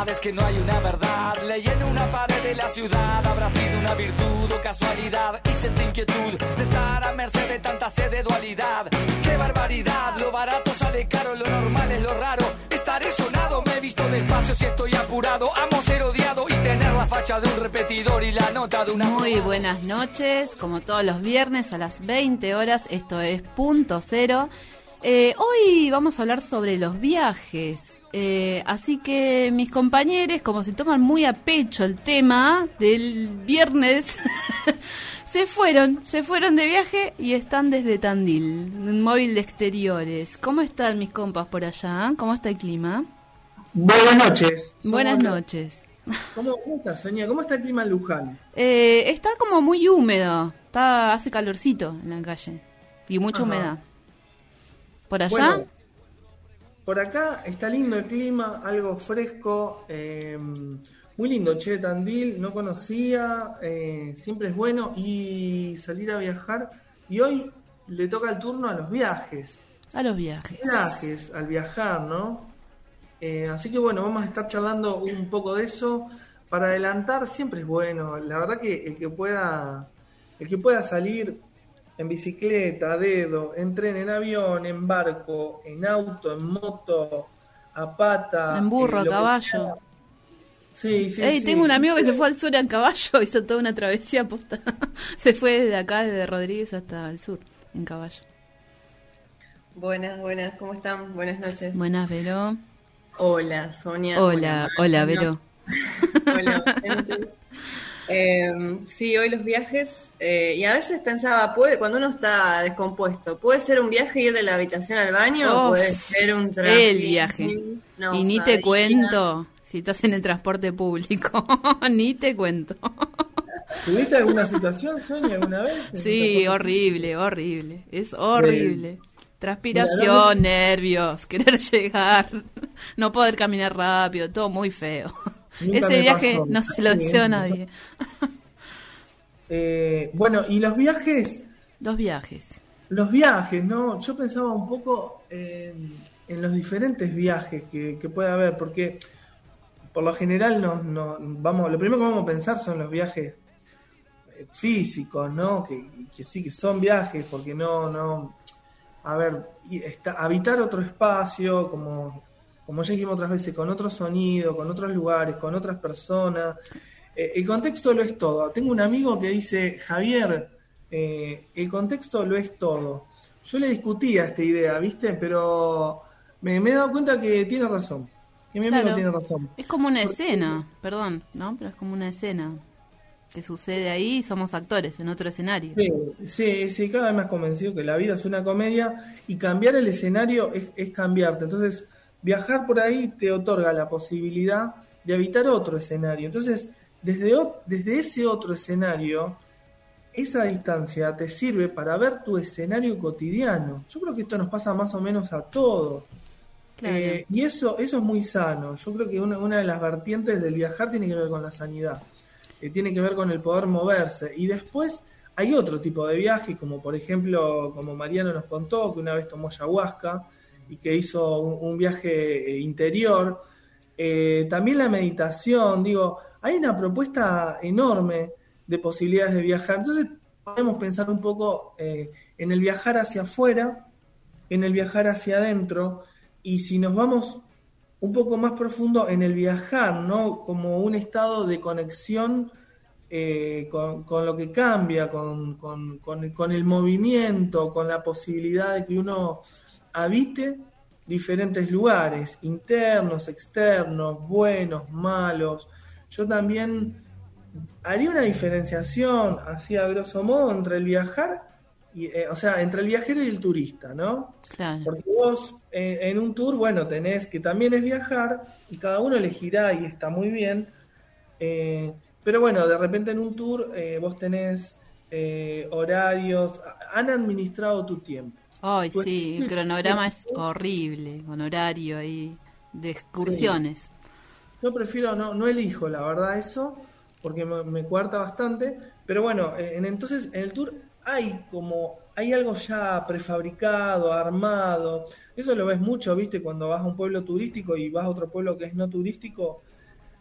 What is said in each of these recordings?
Verdad es que no hay una verdad. Leí en una pared de la ciudad. Habrá sido una virtud o casualidad. Y sentí inquietud de estar a merced de tanta sed de dualidad. ¡Qué barbaridad! Lo barato sale caro, lo normal es lo raro. Estaré sonado, me he visto despacio si estoy apurado. Amo ser odiado y tener la facha de un repetidor y la nota de una. Muy buenas noches, como todos los viernes a las 20 horas, esto es Punto Cero. Eh, hoy vamos a hablar sobre los viajes. Eh, así que mis compañeros, como se toman muy a pecho el tema del viernes, se fueron, se fueron de viaje y están desde Tandil, un móvil de exteriores. ¿Cómo están mis compas por allá? ¿Cómo está el clima? Buenas noches. Buenas Somos- noches. ¿Cómo, cómo estás, Sonia? ¿Cómo está el clima en Luján? Eh, está como muy húmedo, está hace calorcito en la calle y mucha Ajá. humedad. ¿Por allá? Bueno, por acá está lindo el clima, algo fresco, eh, muy lindo, che, Tandil, no conocía, eh, siempre es bueno y salir a viajar. Y hoy le toca el turno a los viajes, A los viajes. viajes, al viajar, ¿no? Eh, así que bueno, vamos a estar charlando un poco de eso. Para adelantar siempre es bueno. La verdad que el que pueda, el que pueda salir en bicicleta, a dedo, en tren, en avión, en barco, en auto, en moto, a pata, En burro, que caballo. Sí, sí, Ey, sí. tengo un amigo que se fue al sur en caballo, hizo toda una travesía posta. se fue de acá, desde Rodríguez hasta el sur, en caballo. Buenas, buenas, ¿cómo están? Buenas noches. Buenas, Vero. Hola, Sonia. Hola, hola, Vero. Hola, gente. Eh, sí, hoy los viajes, eh, y a veces pensaba, puede, cuando uno está descompuesto, ¿puede ser un viaje ir de la habitación al baño o puede ser un traje? El viaje. No y ni te cuento si estás en el transporte público. ni te cuento. ¿Tuviste alguna situación, Sonia, alguna vez? sí, horrible, horrible. Es horrible. Transpiración, Mira, no nervios, querer llegar, no poder caminar rápido, todo muy feo. Nunca Ese viaje pasó. no se lo deseo a nadie. Eh, bueno, y los viajes, Dos viajes. Los viajes, ¿no? Yo pensaba un poco en, en los diferentes viajes que, que puede haber, porque por lo general nos, nos- vamos, lo primero que vamos a pensar son los viajes eh, físicos, ¿no? Que, que sí que son viajes, porque no, no, a ver, está- habitar otro espacio, como, como ya dijimos otras veces, con otro sonido, con otros lugares, con otras personas. Eh, el contexto lo es todo. Tengo un amigo que dice, Javier, eh, el contexto lo es todo. Yo le discutía esta idea, ¿viste? Pero me, me he dado cuenta que tiene razón. Que mi amigo tiene razón. Es como una escena, perdón, ¿no? Pero es como una escena que sucede ahí y somos actores en otro escenario. Sí, sí, sí, cada vez más convencido que la vida es una comedia y cambiar el escenario es, es cambiarte. Entonces, viajar por ahí te otorga la posibilidad de habitar otro escenario. Entonces, desde, desde ese otro escenario, esa distancia te sirve para ver tu escenario cotidiano. Yo creo que esto nos pasa más o menos a todos. Claro. Eh, y eso, eso es muy sano. Yo creo que una, una de las vertientes del viajar tiene que ver con la sanidad, Eh, tiene que ver con el poder moverse. Y después hay otro tipo de viajes, como por ejemplo, como Mariano nos contó, que una vez tomó ayahuasca y que hizo un, viaje eh, interior. Eh, también la meditación, digo, hay una propuesta enorme de posibilidades de viajar. Entonces podemos pensar un poco eh, en el viajar hacia afuera, en el viajar hacia adentro, y si nos vamos un poco más profundo en el viajar, ¿no? Como un estado de conexión con, con lo que cambia, con- con- con el movimiento, con la posibilidad de que uno habite diferentes lugares, internos, externos, buenos, malos. Yo también haría una diferenciación, así a grosso modo, entre el viajar, y, eh, o sea, entre el viajero y el turista, ¿no? Claro. Porque vos eh, en un tour, bueno, tenés que también es viajar y cada uno elegirá y está muy bien. eh, pero bueno, de repente en un tour eh, vos tenés horarios, han administrado tu tiempo. Ay, Pues, sí, el cronograma es horrible, con horario ahí. de excursiones. Yo prefiero, no, no elijo la verdad eso, porque me, me cuarta bastante, pero bueno, eh, en, entonces en el tour hay como, hay algo ya prefabricado, armado, eso lo ves mucho, viste, cuando vas a un pueblo turístico y vas a otro pueblo que es no turístico,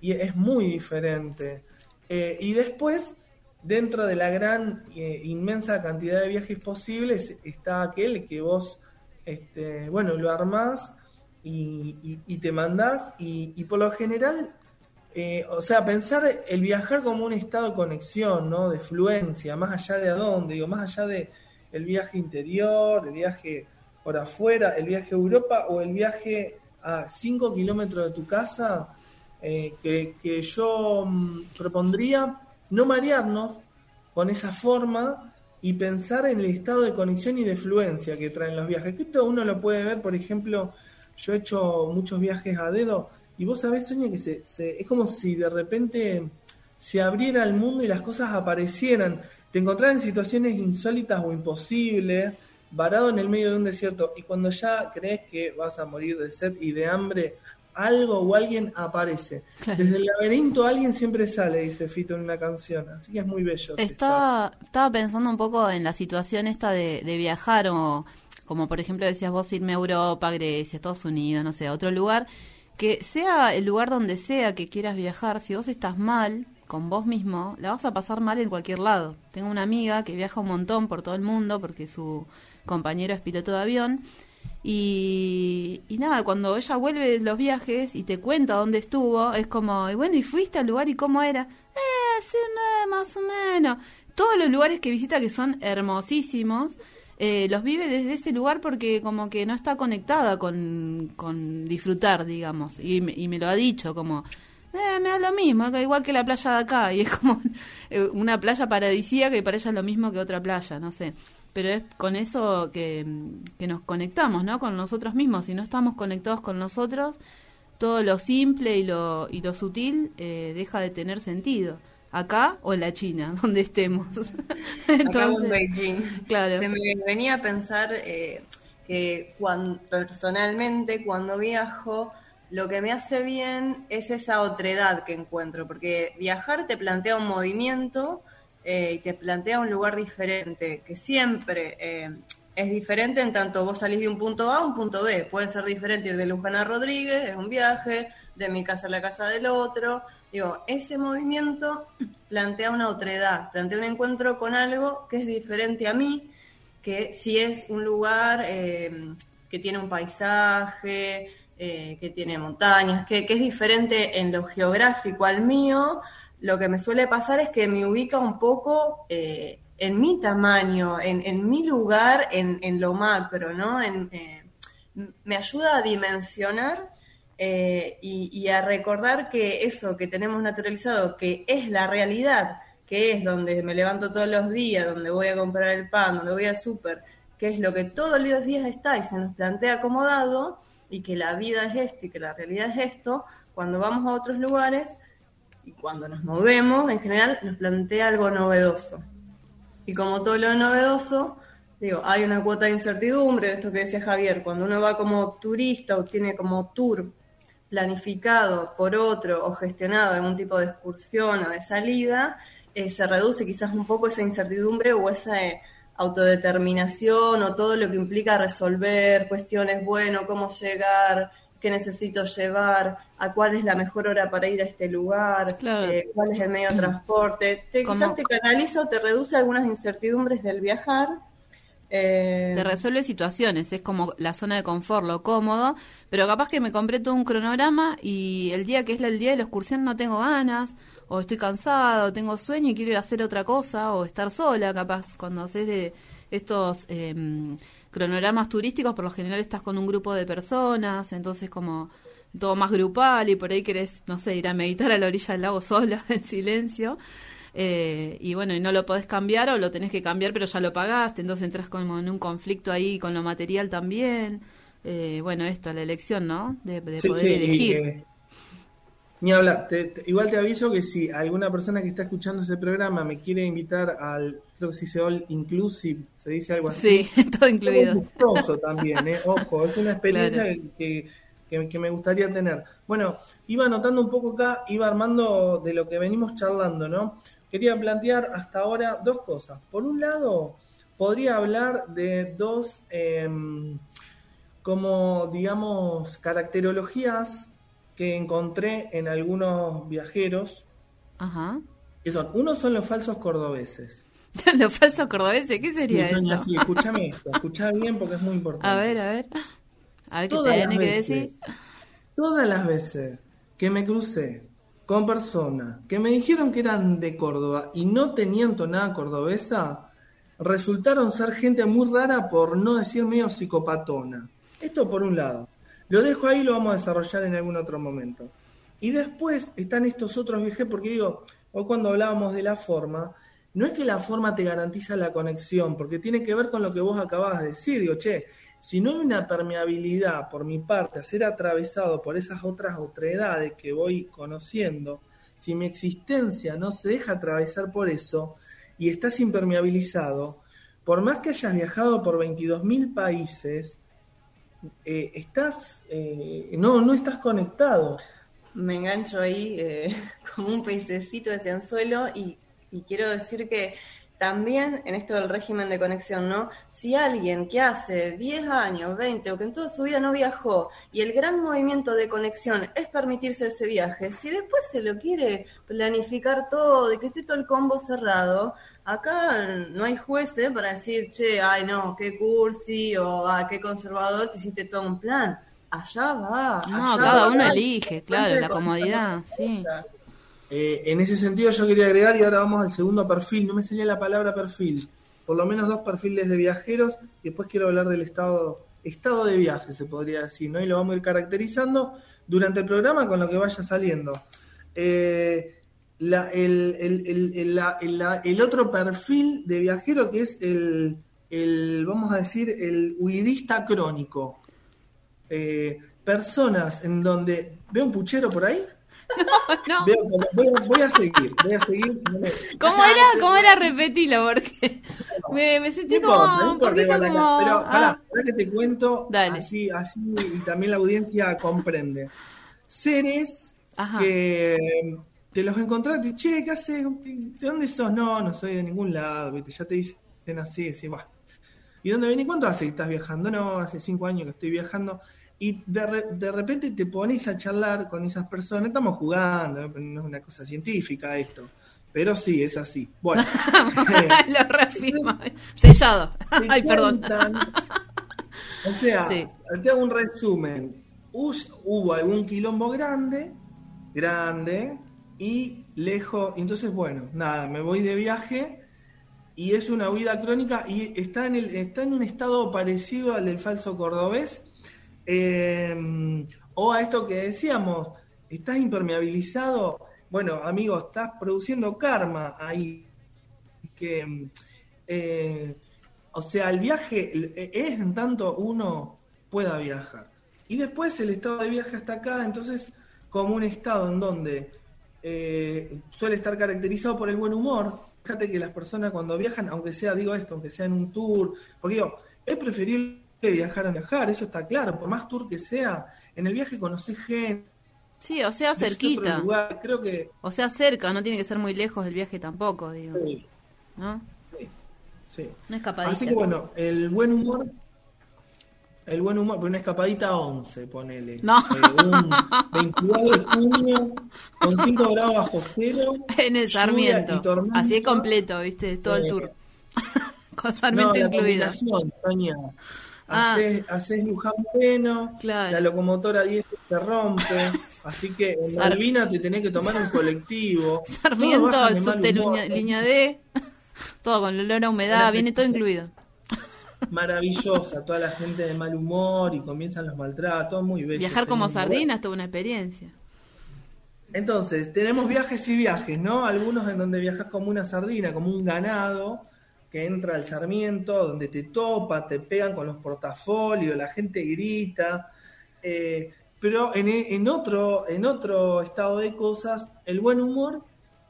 y es muy diferente. Eh, y después, dentro de la gran, eh, inmensa cantidad de viajes posibles, está aquel que vos, este, bueno, lo armás y, te mandás, y, por lo general, eh, o sea, pensar el viajar como un estado de conexión, ¿no? De fluencia, más allá de a dónde, digo, más allá de el viaje interior, el viaje por afuera, el viaje a Europa o el viaje a 5 kilómetros de tu casa, eh, que, yo mm, propondría no marearnos con esa forma y pensar en el estado de conexión y de fluencia que traen los viajes. Que esto uno lo puede ver, por ejemplo, yo he hecho muchos viajes a dedo y vos sabés, Sonia, que se, es como si de repente se abriera el mundo y las cosas aparecieran. Te encontrás en situaciones insólitas o imposibles, varado en el medio de un desierto, y cuando ya crees que vas a morir de sed y de hambre, algo o alguien aparece. Desde el laberinto alguien siempre sale, dice Fito en una canción, así que es muy bello. Estaba, estaba pensando un poco en la situación esta de, de viajar o como por ejemplo decías vos irme a Europa, Grecia, Estados Unidos, no sé, a otro lugar, que sea el lugar donde sea que quieras viajar, si vos estás mal con vos mismo, la vas a pasar mal en cualquier lado. Tengo una amiga que viaja un montón por todo el mundo porque su compañero es piloto de avión y, y nada, cuando ella vuelve de los viajes y te cuenta dónde estuvo, es como, y bueno, ¿y fuiste al lugar y cómo era? Eh, sí, más o menos. Todos los lugares que visita que son hermosísimos eh, los vive desde ese lugar porque como que no está conectada con, con disfrutar, digamos. Y, me lo ha dicho como, eh, me da lo mismo, igual que la playa de acá. Y es como eh, una playa paradisíaca y para ella es lo mismo que otra playa, no sé. Pero es con eso que, que nos conectamos, ¿no? Con nosotros mismos. Si no estamos conectados con nosotros, todo lo simple y lo, y lo sutil eh, deja de tener sentido acá o en la China, donde estemos. Entonces, acá en Beijing. Claro. Se me venía a pensar eh, que cuando, personalmente cuando viajo, lo que me hace bien es esa otredad que encuentro, porque viajar te plantea un movimiento eh, y te plantea un lugar diferente, que siempre eh, es diferente en tanto vos salís de un punto A a un punto B. Puede ser diferente ir de Luján a Rodríguez, es un viaje, de mi casa a la casa del otro, Digo, ese movimiento plantea una otredad, plantea un encuentro con algo que es diferente a mí, que si es un lugar eh, que tiene un paisaje, eh, que tiene montañas, que, es diferente en lo geográfico al mío, lo que me suele pasar es que me ubica un poco eh, en mi tamaño, en, mi lugar, en, en, lo macro, ¿no? me ayuda a dimensionar eh, y, a recordar que eso que tenemos naturalizado, que es la realidad, que es donde me levanto todos los días, donde voy a comprar el pan, donde voy a súper, que es lo que todos los días está y se nos plantea acomodado, y que la vida es esto y que la realidad es esto, cuando vamos a otros lugares y cuando nos movemos, en general nos plantea algo novedoso. Y como todo lo novedoso, digo, hay una cuota de incertidumbre, esto que decía Javier, cuando uno va como turista o tiene como tour planificado por otro o gestionado un tipo de excursión o de salida, eh, se reduce quizás un poco esa incertidumbre o esa eh, autodeterminación o todo lo que implica resolver cuestiones, bueno, cómo llegar, qué necesito llevar, a cuál es la mejor hora para ir a este lugar, eh, cuál es el medio de transporte. Te, quizás te canaliza o te reduce algunas incertidumbres del viajar eh, Te resuelve situaciones, es como la zona de confort, lo cómodo, pero capaz que me compré todo un cronograma y el día que es el día de la excursión no tengo ganas, o estoy cansado, o tengo sueño y quiero ir a hacer otra cosa, o estar sola, capaz, cuando haces de estos em, cronogramas turísticos, por lo general estás con un grupo de personas, entonces como todo más grupal y por ahí querés, no sé, ir a meditar a la orilla del lago sola, en silencio. Eh, y bueno, y no lo podés cambiar o lo tenés que cambiar pero ya lo pagaste, entonces entras como en un conflicto ahí con lo material también. Eh, bueno, esto, la elección, ¿no? De, poder elegir. Ni hablar, igual te aviso que si alguna persona que está escuchando ese programa me quiere invitar al, creo que se dice All Inclusive, se dice algo así. Sí, todo incluido. Es gustoso también, ¿eh? ojo, es una experiencia que que, me gustaría tener. Bueno, iba anotando un poco acá, iba armando de lo que venimos charlando, ¿no? Quería plantear hasta ahora dos cosas. Por un lado, podría hablar de dos, em, como digamos, caracterologías que encontré en algunos viajeros. Ajá. Que son, uno son los falsos cordobeses. los falsos cordobeses, ¿qué sería eso? Sí, escúchame esto, escucha bien porque es muy importante. A ver, a ver. A ver qué te que decir. Todas las veces que me crucé con personas que me dijeron que eran de Córdoba y no tenían tonada cordobesa, resultaron ser gente muy rara por no decir medio psicopatona. Esto por un lado. Lo dejo ahí y lo vamos a desarrollar en algún otro momento. Y después están estos otros viajes, porque digo, hoy cuando hablábamos de la forma, no es que la forma te garantiza la conexión, porque tiene que ver con lo que vos acabas de decir. Digo, che, si no hay una permeabilidad por mi parte a ser atravesado por esas otras otredades que voy conociendo, si mi existencia no se deja atravesar por eso y estás impermeabilizado, por más que hayas viajado por 22.000 países, eh, estás, eh, no, no estás conectado. Me engancho ahí eh, como un pececito de anzuelo y, y quiero decir que también en esto del régimen de conexión, ¿no? Si alguien que hace 10 años, 20 o que en toda su vida no viajó y el gran movimiento de conexión es permitirse ese viaje, si después se lo quiere planificar todo, de que esté todo el combo cerrado, acá no hay jueces para decir, che, ay no, qué cursi o ah, qué conservador, te hiciste todo un plan. Allá va. No, cada uno elige, claro, la comodidad, sí. Eh, en ese sentido yo quería agregar, y ahora vamos al segundo perfil, no me salía la palabra perfil, por lo menos dos perfiles de viajeros, y después quiero hablar del estado, estado de viaje, se podría decir, ¿no? Y lo vamos a ir caracterizando durante el programa con lo que vaya saliendo. Eh, el, otro perfil de viajero que es el, el vamos a decir, el huidista crónico. Eh, personas en donde... ¿Veo un puchero por ahí? No, Voy, a seguir, voy a seguir. ¿Cómo era? ¿Cómo era? Repetilo, porque me, sentí como un poquito como... Pero, ah. para que te cuento, así, así y también la audiencia comprende. Seres que te los encontraste, che, ¿qué haces? ¿De dónde sos? No, no soy de ningún lado, ¿viste? ya te dicen así, así, va. ¿Y dónde venís? ¿Cuánto hace que estás viajando? No, hace cinco años que estoy viajando y de, de, repente te pones a charlar con esas personas, estamos jugando, no es una cosa científica esto, pero sí, es así. Bueno, lo reafirmo, sellado. Ay, perdón. o sea, te hago un resumen. Hubo algún quilombo grande, grande, y lejos, entonces bueno, nada, me voy de viaje y es una huida crónica y está en, el, está en un estado parecido al del falso cordobés, Em, o a esto que decíamos, estás impermeabilizado, bueno, amigo, estás produciendo karma ahí. Que, eh, o sea, el viaje es en tanto uno pueda viajar. Y después el estado de viaje hasta acá, entonces, como un estado en donde eh, suele estar caracterizado por el buen humor. Fíjate que las personas cuando viajan, aunque sea, digo esto, aunque sea en un tour, porque digo, es preferible viajar a viajar, eso está claro, por más tour que sea, en el viaje conoces gente. Sí, o sea, cerquita. creo que... O sea, cerca, no tiene que ser muy lejos del viaje tampoco, digo. Sí. ¿No? Sí. Una escapadita. Así que bueno, el buen humor el buen humor, pero una escapadita 11, ponele. No. Eh, un 22 de junio, con 5 grados bajo cero. En el Sarmiento. Así es completo, ¿viste? Todo el tour. con Sarmiento no, incluido. Ah. Haces, Luján Bueno, la locomotora 10 se rompe, así que en Malvina te tenés que tomar un colectivo. Sarmiento, el subte línea D, todo con olor a humedad, viene todo incluido. Maravillosa, toda la gente de mal humor y comienzan los maltratos, muy bello. Viajar como sardina es toda una experiencia. Entonces, tenemos viajes y viajes, ¿no? Algunos en donde viajas como una sardina, como un ganado, que entra al Sarmiento, donde te topa, te pegan con los portafolios, la gente grita. Eh, pero en, en, otro, en otro estado de cosas, el buen humor,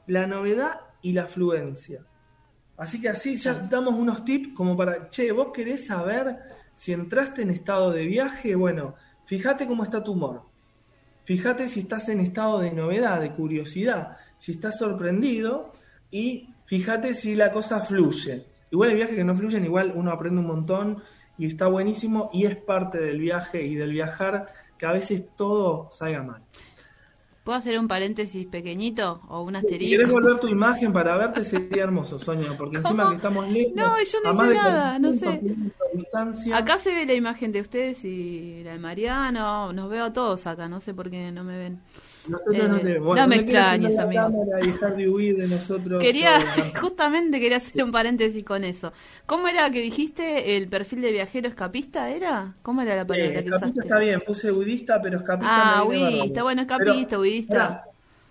la novedad y la afluencia. Así que así ya damos unos tips como para, che, vos querés saber si entraste en estado de viaje, bueno, fíjate cómo está tu humor. Fíjate si estás en estado de novedad, de curiosidad, si estás sorprendido y fíjate si la cosa fluye. Igual hay viajes que no fluyen, igual uno aprende un montón y está buenísimo y es parte del viaje y del viajar que a veces todo salga mal. ¿Puedo hacer un paréntesis pequeñito o un asterisco? Si querés volver tu imagen para verte sería hermoso, Sonia, porque encima que estamos lejos. No, yo no sé nada, no sé. Acá se ve la imagen de ustedes y la de Mariano, nos veo a todos acá, no sé por qué no me ven. Eh, no, me extrañes, amigo. quería, justamente quería hacer un paréntesis con eso. ¿Cómo era que dijiste el perfil de viajero escapista? ¿Era? ¿Cómo era la palabra eh, que usaste? está bien, puse budista, pero escapista. Ah, budista, bueno, escapista, budista.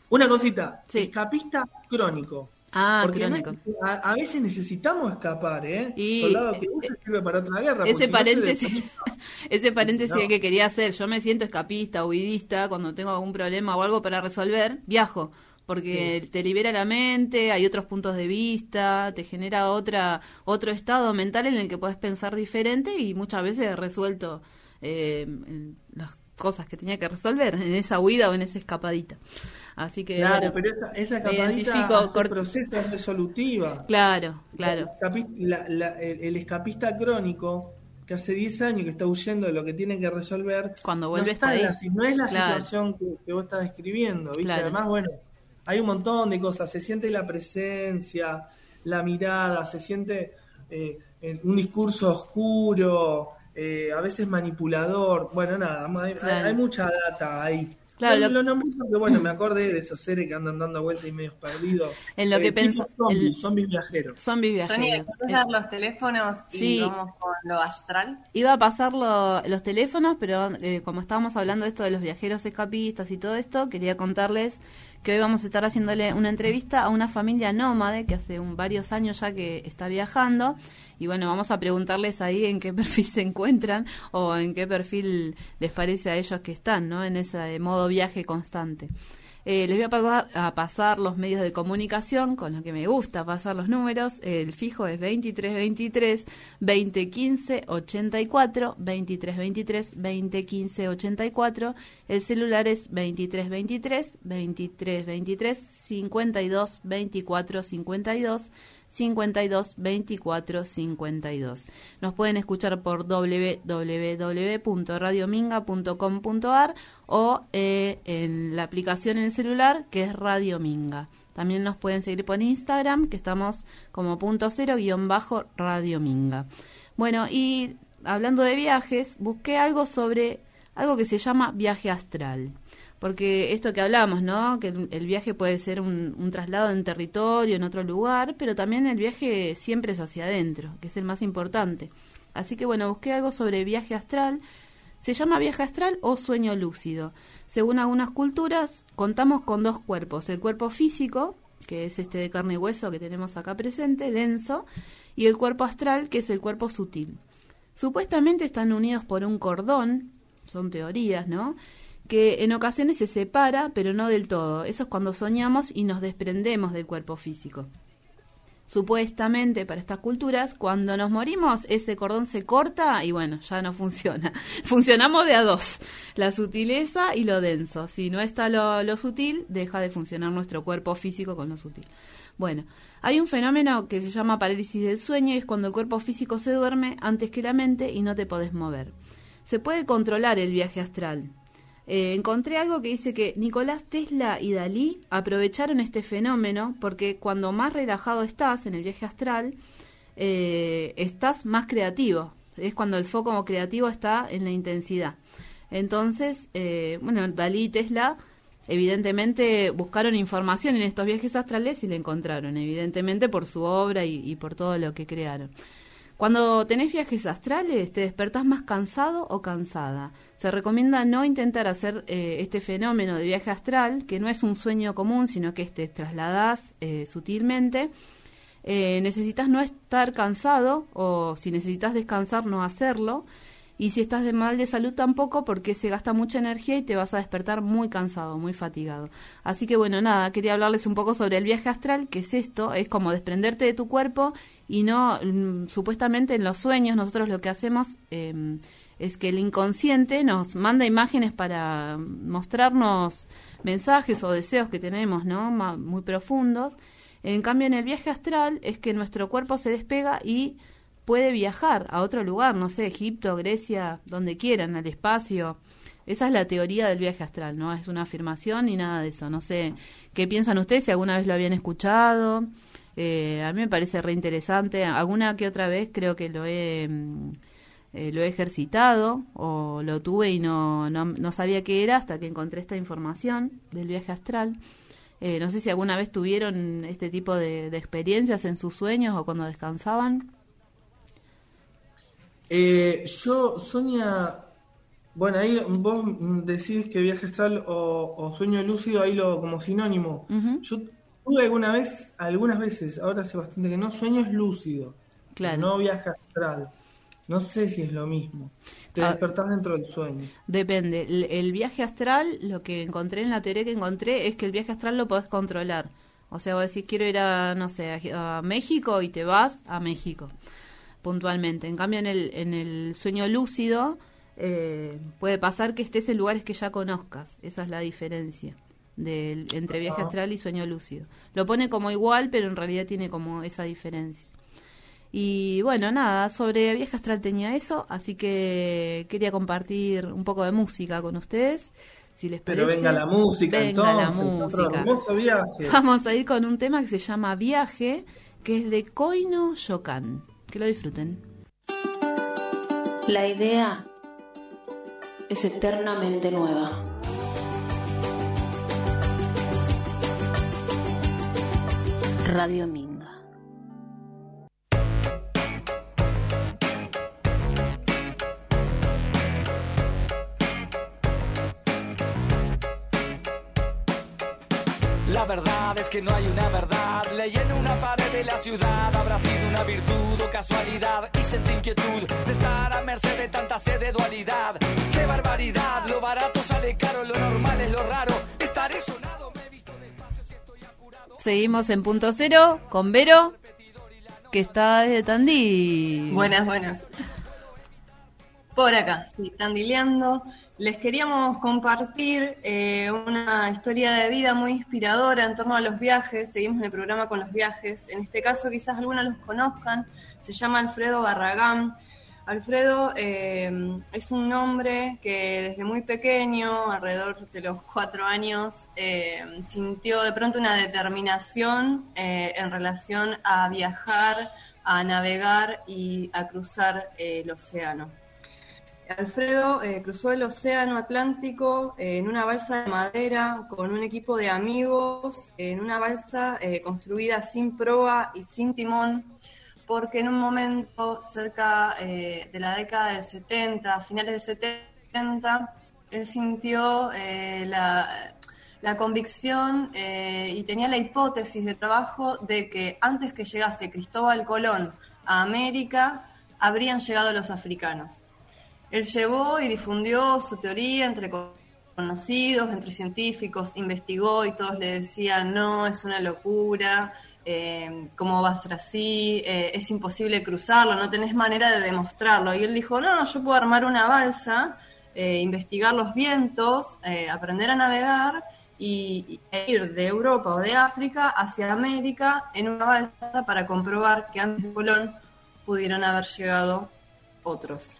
una cosita, escapista crónico. Ah, Porque a, veces necesitamos escapar, ¿eh? Y Soldado que usa sirve para otra guerra. Ese paréntesis, ese paréntesis que quería hacer. Yo me siento escapista, huidista, cuando tengo algún problema o algo para resolver, viajo. Porque te libera la mente, hay otros puntos de vista, te genera otra otro estado mental en el que puedes pensar diferente y muchas veces he resuelto eh, las cosas que tenía que resolver en esa huida o en esa escapadita. Así que, claro, pero esa, esa hace proceso resolutiva. Claro, claro. el, escapista crónico que hace 10 años que está huyendo de lo que tiene que resolver, cuando vuelve no, está La, no es la situación que, vos estás describiendo, ¿viste? Además, bueno, hay un montón de cosas, se siente la presencia, la mirada, se siente eh, un discurso oscuro, eh, a veces manipulador, bueno, nada, hay mucha data ahí. Claro, lo, lo porque, bueno, me acordé de esos seres que andan dando vueltas y medio perdidos. En lo que eh, Zombies, zombies viajeros. Zombies viajeros. Sonia, dar los teléfonos y vamos con lo astral? Iba a pasar los teléfonos, pero eh, como estábamos hablando de esto de los viajeros escapistas y todo esto, quería contarles que hoy vamos a estar haciéndole una entrevista a una familia nómade que hace un, varios años ya que está viajando. Y bueno, vamos a preguntarles ahí en qué perfil se encuentran o en qué perfil les parece a ellos que están, ¿no? En ese modo viaje constante. Eh, les voy a pasar, a pasar los medios de comunicación con los que me gusta pasar los números. El fijo es 2323 2015 84, 2323 2015 84. El celular es 2323 2323 52 24 52. 52 24 52. Nos pueden escuchar por www.radiominga.com.ar o eh, en la aplicación en el celular que es Radio Minga. También nos pueden seguir por Instagram, que estamos como punto cero guion bajo Radio Minga. Bueno, y hablando de viajes, busqué algo sobre algo que se llama viaje astral porque esto que hablamos, ¿no? Que el, viaje puede ser un, traslado en territorio, en otro lugar, pero también el viaje siempre es hacia adentro, que es el más importante. Así que bueno, busqué algo sobre viaje astral. Se llama viaje astral o sueño lúcido. Según algunas culturas, contamos con dos cuerpos, el cuerpo físico, que es este de carne y hueso que tenemos acá presente, denso, y el cuerpo astral, que es el cuerpo sutil. Supuestamente están unidos por un cordón, son teorías, ¿no? Que en ocasiones se separa, pero no del todo. Eso es cuando soñamos y nos desprendemos del cuerpo físico. Supuestamente para estas culturas, cuando nos morimos, ese cordón se corta y bueno, ya no funciona. Funcionamos de a dos, la sutileza y lo denso. Si no está lo, lo sutil, deja de funcionar nuestro cuerpo físico con lo sutil. Bueno, hay un fenómeno que se llama parálisis del sueño y es cuando el cuerpo físico se duerme antes que la mente y no te podés mover. Se puede controlar el viaje astral, eh, encontré algo que dice que Nicolás Tesla y Dalí aprovecharon este fenómeno porque cuando más relajado estás en el viaje astral, eh, estás más creativo. Es cuando el foco creativo está en la intensidad. Entonces, eh, bueno, Dalí y Tesla evidentemente buscaron información en estos viajes astrales y la encontraron, evidentemente por su obra y por todo lo que crearon. Cuando tenés viajes astrales, te despertás más cansado o cansada. Se recomienda no intentar hacer eh, este fenómeno de viaje astral, que no es un sueño común, sino que te trasladás eh, sutilmente. Eh, necesitas no estar cansado o si necesitas descansar, no hacerlo. Y si estás de mal de salud tampoco porque se gasta mucha energía y te vas a despertar muy cansado, muy fatigado. Así que bueno, nada, quería hablarles un poco sobre el viaje astral, que es esto, es como desprenderte de tu cuerpo y no, mm, supuestamente en los sueños nosotros lo que hacemos em, es que el inconsciente nos manda imágenes para mostrarnos mensajes o deseos que tenemos, ¿no? Muy profundos. En cambio, en el viaje astral es que nuestro cuerpo se despega y puede viajar a otro lugar, no sé, Egipto, Grecia, donde quieran, al espacio. Esa es la teoría del viaje astral, no es una afirmación ni nada de eso. No sé qué piensan ustedes, si alguna vez lo habían escuchado. Eh, a mí me parece reinteresante. Alguna que otra vez creo que lo he, mm, eh, lo he ejercitado o lo tuve y no, no, no, sabía qué era hasta que encontré esta información del viaje astral. Eh, no sé si alguna vez tuvieron este tipo de experiencias en sus sueños o cuando descansaban. Yo, Sonia, bueno, ahí vos decís que viaje astral o, sueño lúcido, ahí lo como sinónimo. Yo tuve alguna vez, algunas veces, ahora hace bastante que no, sueño es lúcido. Claro. No viaje astral. No sé si es lo mismo. Te ah. despertás dentro del sueño. Depende. El, viaje astral, lo que encontré en la teoría que encontré, es que el viaje astral lo podés controlar. O sea, vos decís, quiero ir a, no sé, a, México y te vas a México, puntualmente. En cambio, en el, en el sueño lúcido, eh, puede pasar que estés en lugares que ya conozcas. Esa es la diferencia del, entre viaje astral y sueño lúcido. Lo pone como igual, pero en realidad tiene como esa diferencia. Y bueno, nada, sobre viaje astral tenía eso, así que quería compartir un poco de música con ustedes. Si les Pero venga la música, venga la música. Vamos a ir con un tema que se llama Viaje, que es de Koino Yokan. Que lo disfruten. La idea es eternamente nueva. Radio Minga. Verdad es que no hay una verdad. Leí en una pared de la ciudad. Habrá sido una virtud o casualidad. Y sentí inquietud de estar a merced de tanta sed de dualidad. ¡Qué barbaridad! Lo barato sale caro, lo normal es lo raro. Estaré sonado, me he visto despacio si estoy apurado. Seguimos en punto cero con Vero, que está desde Tandí. Buenas, buenas. Por acá, sí, tandileando. Les queríamos compartir eh, una historia de vida muy inspiradora en torno a los viajes. Seguimos en el programa con los viajes. En este caso, quizás algunos los conozcan. Se llama Alfredo Barragán. Alfredo eh, es un hombre que desde muy pequeño, alrededor de los cuatro años, eh, sintió de pronto una determinación en relación a viajar, a navegar y a cruzar el océano. Alfredo eh, cruzó el Océano Atlántico en una balsa de madera con un equipo de amigos, en una balsa eh, construida sin proa y sin timón, porque en un momento cerca eh, de la década del 70, a finales del 70, él sintió la, la, convicción y tenía la hipótesis de trabajo de que antes que llegase Cristóbal Colón a América, habrían llegado los africanos. Él llevó y difundió su teoría entre conocidos, entre científicos, investigó y todos le decían, no, es una locura, eh, ¿cómo va a ser así? Eh, es imposible cruzarlo, no tenés manera de demostrarlo. Y él dijo, no, no, yo puedo armar una balsa, eh, investigar los vientos, aprender a navegar y, e ir de Europa o de África hacia América en una balsa para comprobar que antes de Colón pudieron haber llegado otros.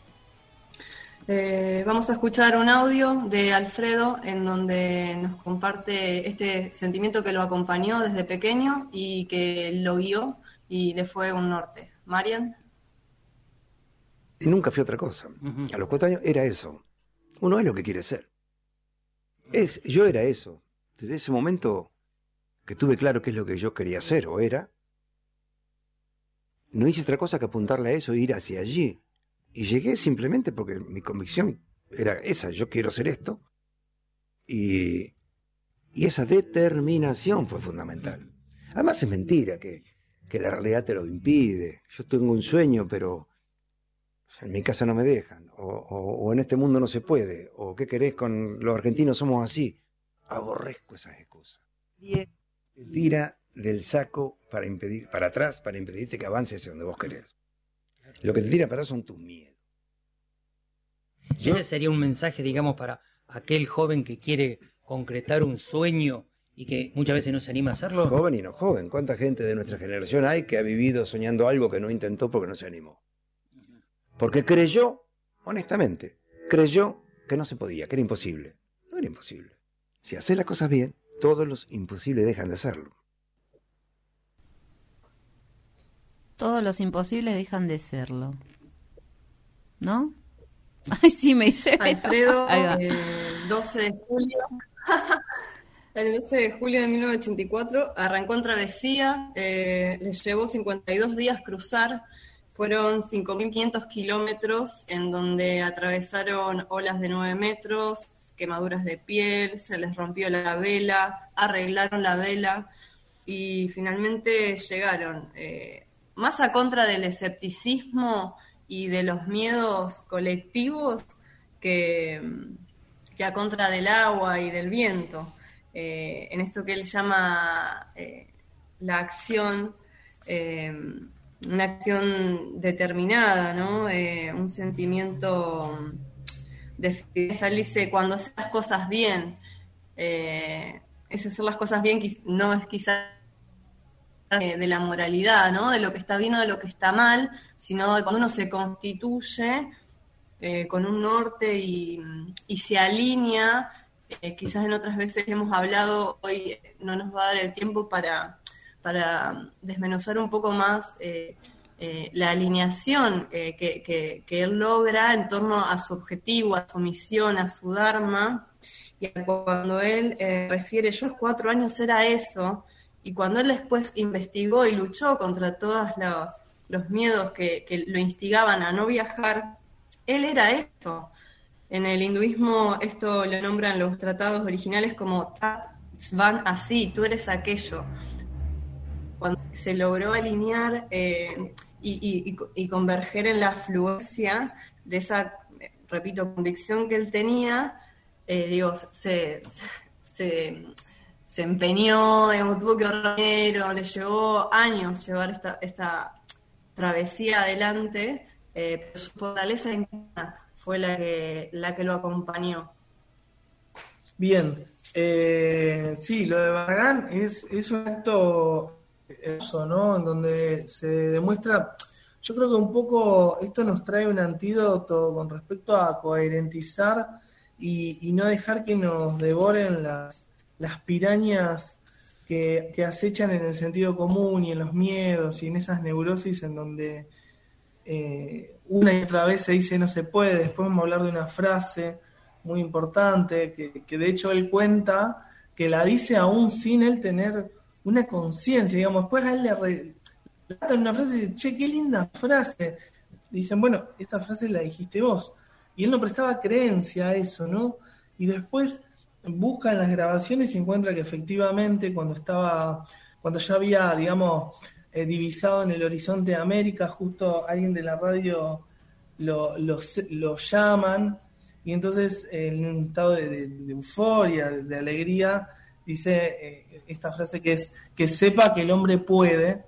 Eh, vamos a escuchar un audio de Alfredo en donde nos comparte este sentimiento que lo acompañó desde pequeño y que lo guió y le fue un norte. Marian. Y nunca fui otra cosa. A los cuatro años era eso. Uno es lo que quiere ser. Es, yo era eso. Desde ese momento que tuve claro qué es lo que yo quería ser o era, no hice otra cosa que apuntarle a eso e ir hacia allí. Y llegué simplemente porque mi convicción era esa, yo quiero ser esto. Y, y esa determinación fue fundamental. Además es mentira que, que la realidad te lo impide. Yo tengo un sueño, pero en mi casa no me dejan, o, o, en este mundo no se puede, o qué querés con los argentinos somos así. Aborrezco esas excusas. Tira del saco para impedir, para atrás, para impedirte que avances hacia donde vos querés. Lo que te tira para atrás son tus miedos. ese sería un mensaje, digamos, para aquel joven que quiere concretar un sueño y que muchas veces no se anima a hacerlo. Joven y no joven. ¿Cuánta gente de nuestra generación hay que ha vivido soñando algo que no intentó porque no se animó? Porque creyó, honestamente, creyó que no se podía, que era imposible. No era imposible. Si hace las cosas bien, todos los imposibles dejan de hacerlo. Todos los imposibles dejan de serlo. ¿No? Ay, sí, me dice. Alfredo, el 12 de julio. el 12 de julio de 1984 arrancó en travesía, eh, les llevó 52 días cruzar, fueron 5.500 kilómetros en donde atravesaron olas de 9 metros, quemaduras de piel, se les rompió la vela, arreglaron la vela y finalmente llegaron. Eh, más a contra del escepticismo y de los miedos colectivos que, que a contra del agua y del viento. Eh, en esto que él llama eh, la acción, eh, una acción determinada, ¿no? un sentimiento de salirse cuando hace las cosas bien. es hacer las cosas bien, no es quizás de, la moralidad, ¿no? De lo que está bien o de lo que está mal, sino de cuando uno se constituye eh, con un norte y, se alinea. Eh, quizás en otras veces hemos hablado, hoy no nos va a dar el tiempo para, para desmenuzar un poco más eh, la alineación que, que, él logra en torno a su objetivo, a su misión, a su dharma. Y cuando él refiere, yo a cuatro años era eso, y cuando él después investigó y luchó contra todos los, miedos que, lo instigaban a no viajar, él era esto. En el hinduismo esto lo nombran los tratados originales como Tat Svan así, tú eres aquello. Cuando se logró alinear eh, y, converger en la fluencia de esa, repito, convicción que él tenía, eh, se, se se empeñó, digamos, tuvo que ahorrar le llevó años llevar esta, esta travesía adelante, eh, pero su fortaleza interna fue la que, la que lo acompañó. Bien, eh, sí, lo de Barragán es, un acto eso, ¿no? En donde se demuestra, yo creo que un poco esto nos trae un antídoto con respecto a coherentizar y, y no dejar que nos devoren las las pirañas que, acechan en el sentido común y en los miedos y en esas neurosis en donde eh, una y otra vez se dice no se puede, después vamos a hablar de una frase muy importante que, de hecho él cuenta que la dice aún sin él tener una conciencia, digamos, después a él le re, una frase y dice, che, qué linda frase. Dicen, bueno, esta frase la dijiste vos. Y él no prestaba creencia a eso, ¿no? Y después busca en las grabaciones y encuentra que efectivamente cuando estaba, cuando ya había, digamos, eh, divisado en el horizonte América, justo alguien de la radio lo, lo, llaman y entonces en un estado de, euforia, de, alegría, dice eh, esta frase que es que sepa que el hombre puede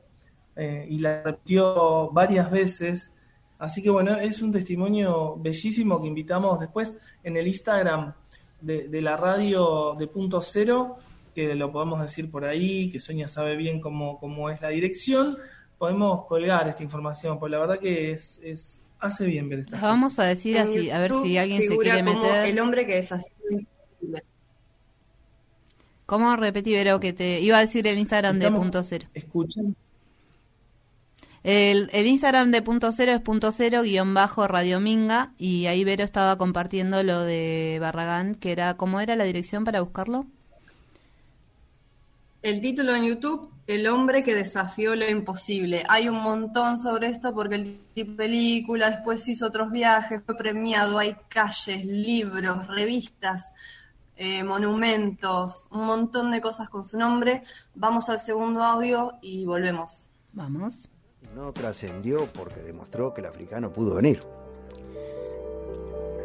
eh, y la repitió varias veces. Así que bueno, es un testimonio bellísimo que invitamos después en el Instagram de, la radio de punto cero, que lo podemos decir por ahí, que Sonia sabe bien cómo, cómo es la dirección, podemos colgar esta información, porque la verdad que es, es hace bien ver esta Vamos a decir así, a ver si alguien se quiere meter. El hombre que es así. ¿Cómo repetí, Vero, que te iba a decir el Instagram de punto cero? Escuchen. El, Instagram de punto cero es punto cero guion bajo Radio Minga y ahí Vero estaba compartiendo lo de Barragán, que era, ¿cómo era la dirección para buscarlo? El título en YouTube, El hombre que desafió lo imposible. Hay un montón sobre esto porque el película, después hizo otros viajes, fue premiado, hay calles, libros, revistas, eh, monumentos, un montón de cosas con su nombre. Vamos al segundo audio y volvemos. Vamos no trascendió porque demostró que el africano pudo venir.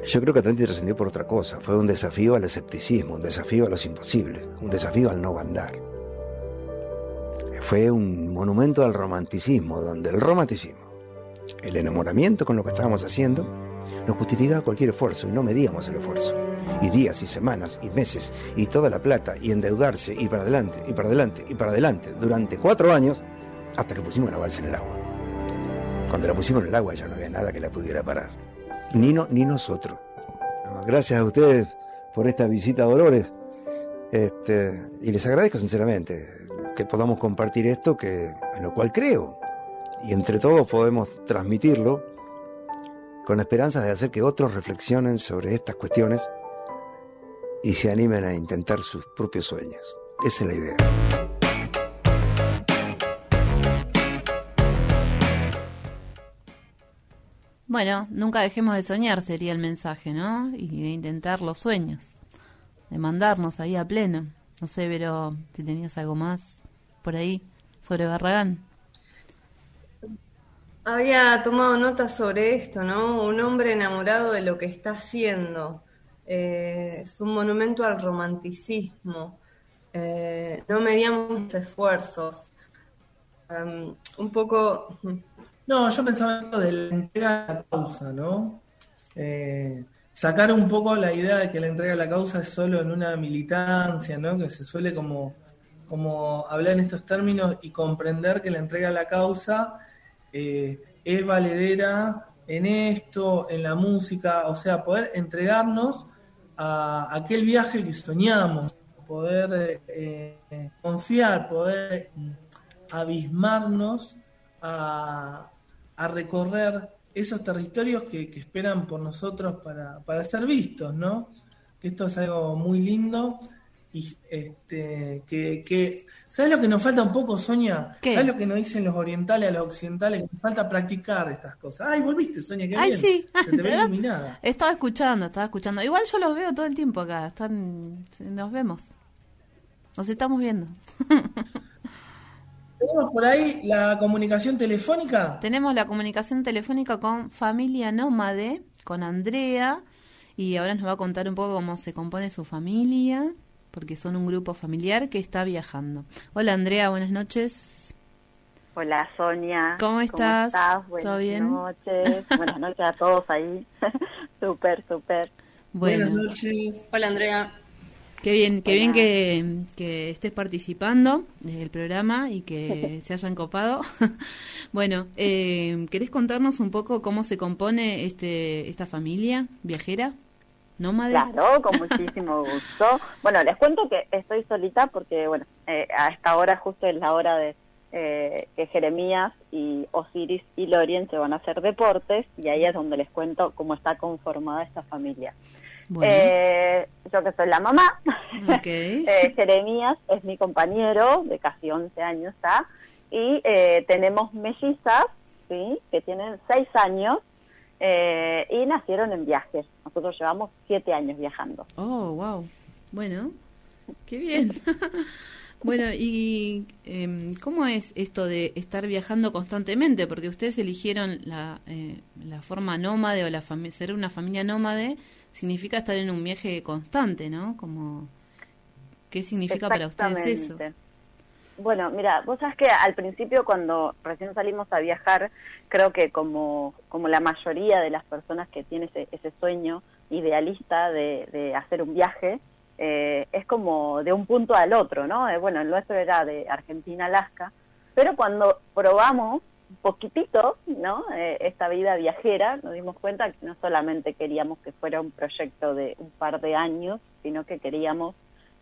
Yo creo que Atlantis trascendió por otra cosa. Fue un desafío al escepticismo, un desafío a los imposibles, un desafío al no bandar. Fue un monumento al romanticismo, donde el romanticismo, el enamoramiento con lo que estábamos haciendo, nos justificaba cualquier esfuerzo y no medíamos el esfuerzo. Y días y semanas y meses y toda la plata y endeudarse y para adelante y para adelante y para adelante durante cuatro años hasta que pusimos la balsa en el agua. Cuando la pusimos en el agua ya no había nada que la pudiera parar. Ni, no, ni nosotros. Gracias a ustedes por esta visita, Dolores. Este, y les agradezco sinceramente que podamos compartir esto que, en lo cual creo. Y entre todos podemos transmitirlo con la esperanza de hacer que otros reflexionen sobre estas cuestiones y se animen a intentar sus propios sueños. Esa es la idea. Bueno, nunca dejemos de soñar sería el mensaje, ¿no? Y de intentar los sueños, de mandarnos ahí a pleno. No sé, pero si tenías algo más por ahí sobre Barragán. Había tomado nota sobre esto, ¿no? Un hombre enamorado de lo que está haciendo. Eh, es un monumento al romanticismo. Eh, no medíamos esfuerzos. Um, un poco no, yo pensaba esto de la entrega a la causa, ¿no? Eh, sacar un poco la idea de que la entrega a la causa es solo en una militancia, ¿no? Que se suele como, como hablar en estos términos y comprender que la entrega a la causa eh, es valedera en esto, en la música, o sea, poder entregarnos a aquel viaje que soñamos, poder eh, confiar, poder abismarnos a, a recorrer esos territorios que, esperan por nosotros para, para, ser vistos, ¿no? Que esto es algo muy lindo y este que, que ¿sabes lo que nos falta un poco, Sonia? ¿Sabes lo que nos dicen los orientales a los occidentales? Que nos falta practicar estas cosas. Ay, volviste, Sonia, qué Ay, sí. Se te ve iluminada. Estaba escuchando, estaba escuchando. Igual yo los veo todo el tiempo acá, están nos vemos. Nos estamos viendo. ¿Tenemos por ahí la comunicación telefónica? Tenemos la comunicación telefónica con Familia Nómade, con Andrea, y ahora nos va a contar un poco cómo se compone su familia, porque son un grupo familiar que está viajando. Hola Andrea, buenas noches. Hola Sonia. ¿Cómo estás? Buenas ¿Todo bien? noches. buenas noches a todos ahí. súper, súper. Buenas noches. Hola Andrea. Qué bien, qué bien que, estés participando del programa y que se hayan copado. bueno, eh, ¿querés contarnos un poco cómo se compone este esta familia viajera? ¿Nómade? Claro, con muchísimo gusto. Bueno, les cuento que estoy solita porque, bueno, eh, a esta hora justo es la hora de eh, que Jeremías y Osiris y Lorien se van a hacer deportes y ahí es donde les cuento cómo está conformada esta familia. Eh, yo que soy la mamá. eh, Jeremías es mi compañero de casi 11 años ya. Y eh, tenemos mellizas, ¿sí? que tienen 6 años eh, y nacieron en viajes. Nosotros llevamos 7 años viajando. Oh, wow. Bueno, qué bien. bueno, ¿y eh, cómo es esto de estar viajando constantemente? Porque ustedes eligieron la, eh, la forma nómade o la ser una familia nómade significa estar en un viaje constante, ¿no? Como, ¿Qué significa para ustedes eso? Bueno, mira, vos sabes que al principio cuando recién salimos a viajar, creo que como, como la mayoría de las personas que tienen ese, sueño idealista de, hacer un viaje, eh, es como de un punto al otro, ¿no? Eh, bueno, el nuestro era de Argentina Alaska, pero cuando probamos poquitito, ¿no? Eh, esta vida viajera, nos dimos cuenta que no solamente queríamos que fuera un proyecto de un par de años, sino que queríamos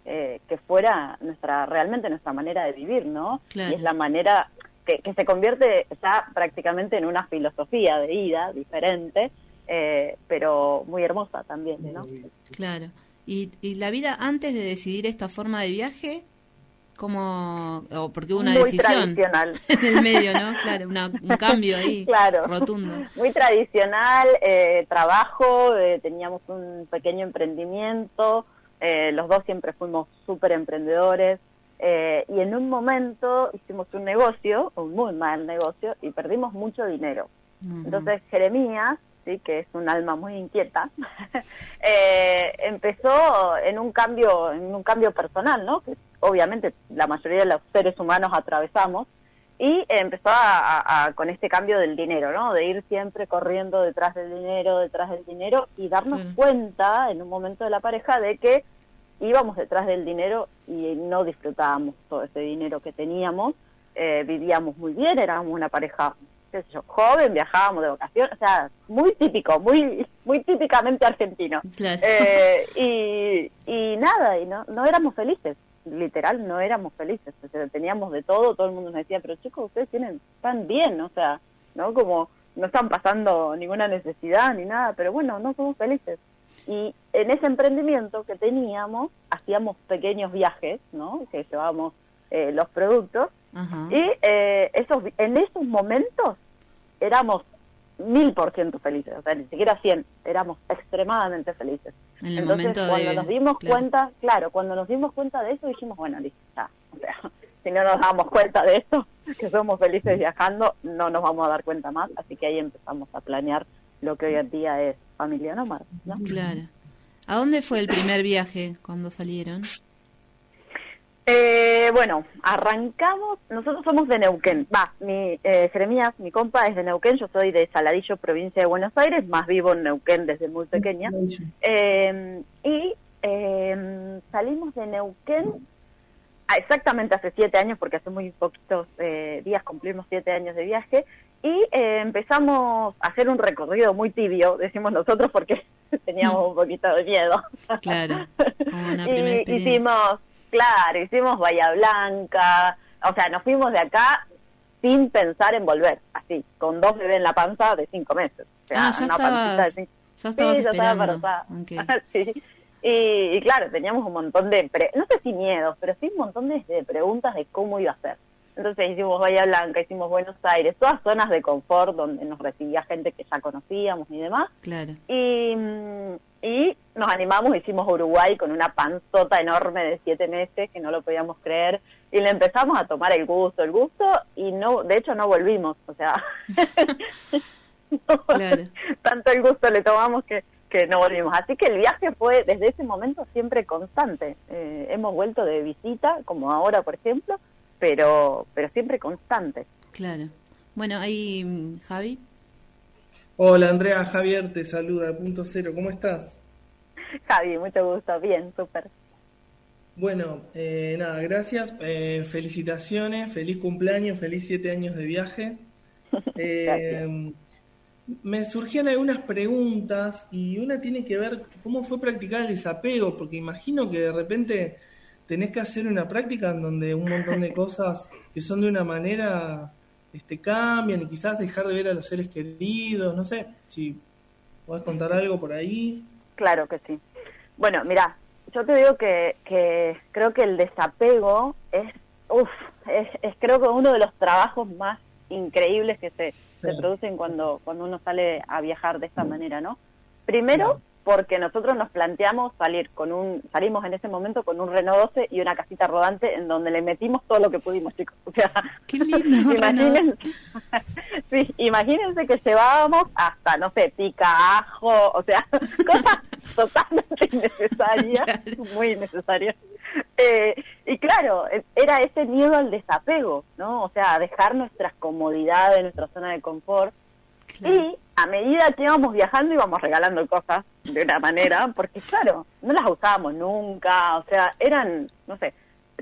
eh, que fuera nuestra realmente nuestra manera de vivir, ¿no? Y es la manera que, se convierte ya prácticamente en una filosofía de vida diferente, eh, pero muy hermosa también, ¿no? Claro. ¿Y, ¿Y la vida antes de decidir esta forma de viaje, como o porque hubo una muy decisión tradicional. en el medio, ¿no? Claro, un cambio ahí claro. rotundo. Muy tradicional, eh, trabajo, eh, teníamos un pequeño emprendimiento, eh, los dos siempre fuimos súper emprendedores y en un momento hicimos un negocio, un muy mal negocio, y perdimos mucho dinero. Entonces Jeremías ¿sí? que es un alma muy inquieta, empezó en un cambio, en un cambio personal, ¿no? Que obviamente la mayoría de los seres humanos atravesamos, y empezó a, con este cambio del dinero, ¿no? De ir siempre corriendo detrás del dinero, detrás del dinero y darnos cuenta en un momento de la pareja de que íbamos detrás del dinero y no disfrutábamos todo ese dinero que teníamos, eh, vivíamos muy bien, éramos una pareja, qué sé yo, joven, viajábamos de vacaciones, o sea, muy típico, muy muy típicamente argentino. Eh, y, y nada, y no, no éramos felices literal no éramos felices, teníamos de todo, todo el mundo nos decía, pero chicos, ustedes tienen, están bien, o sea, ¿no? Como no están pasando ninguna necesidad ni nada, pero bueno, no somos felices. Y en ese emprendimiento que teníamos, hacíamos pequeños viajes, ¿no? Que llevábamos eh, los productos, y eh, esos, en esos momentos éramos mil por ciento felices, o sea, ni siquiera cien, éramos extremadamente felices. Entonces, cuando nos dimos cuenta, claro, cuando nos dimos cuenta de eso, dijimos, bueno, listo, ya, o sea, si no nos damos cuenta de esto, que somos felices viajando, no nos vamos a dar cuenta más, así que ahí empezamos a planear lo que hoy en día es familia nómada, ¿no? Claro. ¿A dónde fue el primer viaje cuando salieron? Eh, bueno, arrancamos, nosotros somos de Neuquén, va, mi eh, Jeremías, mi compa es de Neuquén, yo soy de Saladillo, provincia de Buenos Aires, más vivo en Neuquén desde muy pequeña, eh, y eh, salimos de Neuquén exactamente hace siete años, porque hace muy poquitos eh, días cumplimos siete años de viaje, y eh, empezamos a hacer un recorrido muy tibio, decimos nosotros, porque teníamos un poquito de miedo. Claro, y hicimos Claro, hicimos Bahía Blanca, o sea, nos fuimos de acá sin pensar en volver, así, con dos bebés en la panza de cinco meses. O sea, ah, ya una estabas, de cinco... ya estabas sí, esperando. sí. Y, claro, teníamos un montón de, no sé si miedos, pero sí un montón de, de preguntas de cómo iba a ser. Entonces hicimos Bahía Blanca, hicimos Buenos Aires, todas zonas de confort donde nos recibía gente que ya conocíamos y demás. Claro. Y, mm, y nos animamos, hicimos Uruguay con una panzota enorme de siete meses que no lo podíamos creer y le empezamos a tomar el gusto, el gusto y no, de hecho no volvimos, o sea, tanto el gusto le tomamos que, que no volvimos. Así que el viaje fue desde ese momento siempre constante. Eh, hemos vuelto de visita, como ahora por ejemplo, pero, pero siempre constante. Claro. Bueno, ahí mm, Javi. Hola Andrea, Javier te saluda, punto cero, ¿cómo estás? Javi, mucho gusto, bien, súper. Bueno, eh, nada, gracias, eh, felicitaciones, feliz cumpleaños, feliz siete años de viaje. Eh, me surgían algunas preguntas y una tiene que ver cómo fue practicar el desapego, porque imagino que de repente tenés que hacer una práctica en donde un montón de cosas que son de una manera este, cambian y quizás dejar de ver a los seres queridos, no sé, si podés contar algo por ahí. Claro que sí. Bueno, mira, yo te digo que, que creo que el desapego es, uf, es, creo que uno de los trabajos más increíbles que se, se producen cuando, cuando uno sale a viajar de esta manera, ¿no? Primero, porque nosotros nos planteamos salir con un, salimos en ese momento con un Renault 12 y una casita rodante en donde le metimos todo lo que pudimos, chicos. O sea, Qué lindo, imagínense, sí, imagínense que llevábamos hasta, no sé, pica, ajo, o sea, cosas totalmente innecesarias, muy innecesarias. Eh, y claro, era ese miedo al desapego, ¿no? O sea, dejar nuestras comodidades, nuestra zona de confort. Y a medida que íbamos viajando íbamos regalando cosas de una manera, porque claro, no las usábamos nunca, o sea, eran, no sé,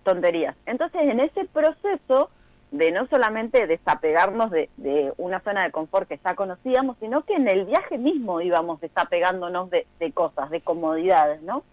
tonterías. Entonces, en ese proceso de no solamente desapegarnos de, de una zona de confort que ya conocíamos, sino que en el viaje mismo íbamos desapegándonos de, de cosas, de comodidades, ¿no?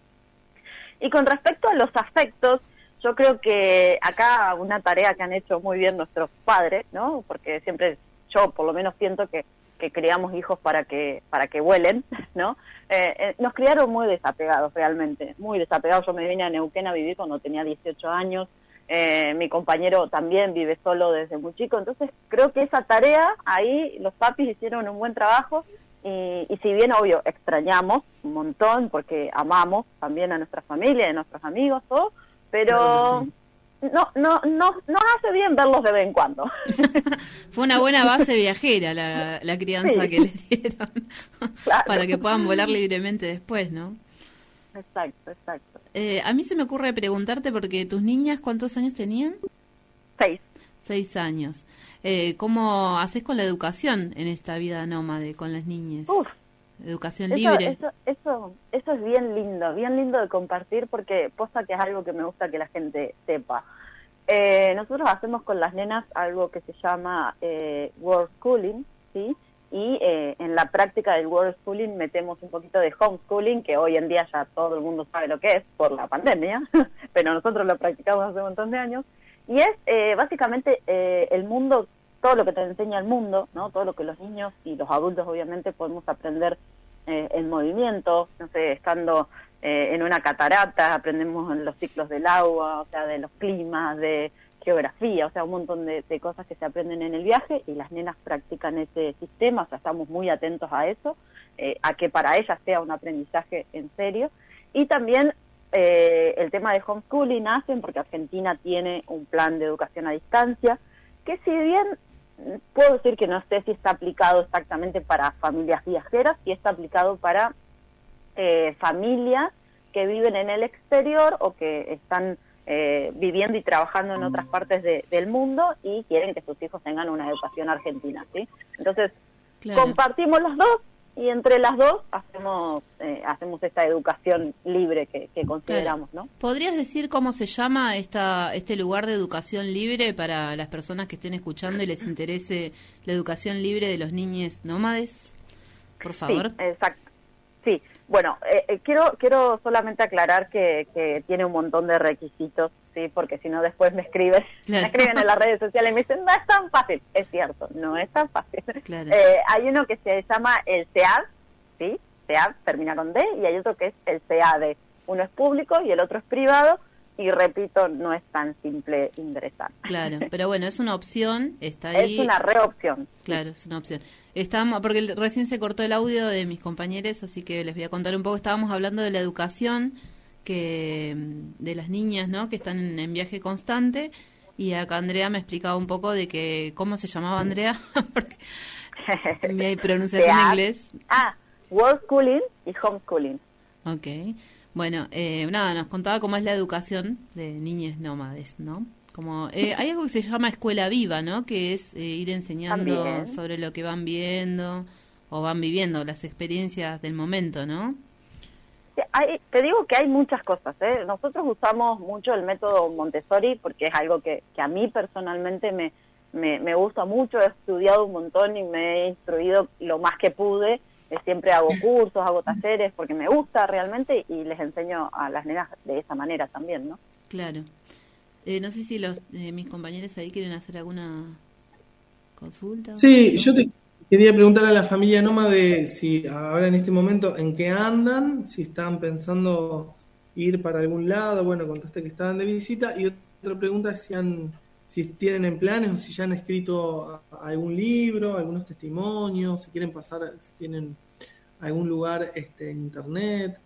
Y con respecto a los afectos, yo creo que acá una tarea que han hecho muy bien nuestros padres, ¿no? Porque siempre yo por lo menos siento que que criamos hijos para que para que vuelen, ¿no? Eh, eh, nos criaron muy desapegados realmente, muy desapegados. Yo me vine a Neuquén a vivir cuando tenía 18 años. Eh, mi compañero también vive solo desde muy chico, entonces creo que esa tarea ahí los papis hicieron un buen trabajo y, y si bien obvio extrañamos un montón porque amamos también a nuestra familia, a nuestros amigos, todo, pero no, no, no, no hace bien verlos de vez en cuando. Fue una buena base viajera la, la crianza que les dieron para que puedan volar libremente después, ¿no? Exacto, exacto. Eh, a mí se me ocurre preguntarte porque tus niñas, ¿cuántos años tenían? Seis. Seis años. Eh, ¿Cómo haces con la educación en esta vida nómade con las niñas? Uf, educación libre. Eso, eso, eso es bien lindo, bien lindo de compartir porque posta que es algo que me gusta que la gente sepa. Eh, nosotros hacemos con las nenas algo que se llama eh, world schooling, ¿sí? Y eh, en la práctica del world schooling metemos un poquito de homeschooling, que hoy en día ya todo el mundo sabe lo que es por la pandemia, pero nosotros lo practicamos hace un montón de años. Y es eh, básicamente eh, el mundo, todo lo que te enseña el mundo, ¿no? Todo lo que los niños y los adultos obviamente podemos aprender eh, en movimiento, no sé, estando eh, en una catarata, aprendemos en los ciclos del agua, o sea, de los climas, de geografía, o sea, un montón de, de, cosas que se aprenden en el viaje y las nenas practican ese sistema, o sea, estamos muy atentos a eso, eh, a que para ellas sea un aprendizaje en serio. Y también eh, el tema de homeschooling hacen porque Argentina tiene un plan de educación a distancia, que si bien puedo decir que no sé si está aplicado exactamente para familias viajeras, si está aplicado para eh, familias que viven en el exterior o que están eh, viviendo y trabajando en otras partes de, del mundo y quieren que sus hijos tengan una educación argentina, ¿sí? Entonces, claro. compartimos los dos y entre las dos hacemos eh, hacemos esta educación libre que, que consideramos, claro. ¿no? ¿Podrías decir cómo se llama esta este lugar de educación libre para las personas que estén escuchando y les interese la educación libre de los niños nómades? Por favor. Sí, exacto. Sí, bueno, eh, eh, quiero quiero solamente aclarar que, que tiene un montón de requisitos, sí, porque si no después me escriben, claro. me escriben en las redes sociales y me dicen no es tan fácil, es cierto, no es tan fácil. Claro. Eh, hay uno que se llama el CEAD, sí, CEAD termina con D y hay otro que es el CAD, uno es público y el otro es privado y repito, no es tan simple ingresar. Claro, pero bueno, es una opción, está ahí. Es una reopción. Claro, es una opción. Estamos, porque recién se cortó el audio de mis compañeros, así que les voy a contar un poco. Estábamos hablando de la educación que de las niñas, ¿no? Que están en viaje constante y acá Andrea me explicaba un poco de que cómo se llamaba Andrea, porque mi pronunciación en inglés. Ah, world schooling y homeschooling. Ok. Bueno, eh, nada, nos contaba cómo es la educación de niñas nómades, ¿no? Como eh, hay algo que se llama escuela viva, ¿no? Que es eh, ir enseñando También. sobre lo que van viendo o van viviendo, las experiencias del momento, ¿no? Hay, te digo que hay muchas cosas. ¿eh? Nosotros usamos mucho el método Montessori porque es algo que, que a mí personalmente me, me, me gusta mucho. He estudiado un montón y me he instruido lo más que pude siempre hago cursos, hago talleres porque me gusta realmente y les enseño a las nenas de esa manera también, ¿no? Claro. Eh, no sé si los eh, mis compañeros ahí quieren hacer alguna consulta. Sí, yo te quería preguntar a la familia nómade si ahora en este momento en qué andan, si están pensando ir para algún lado, bueno, contaste que estaban de visita y otra pregunta es si han si tienen en planes o si ya han escrito algún libro, algunos testimonios, si quieren pasar, si tienen algún lugar este, en internet.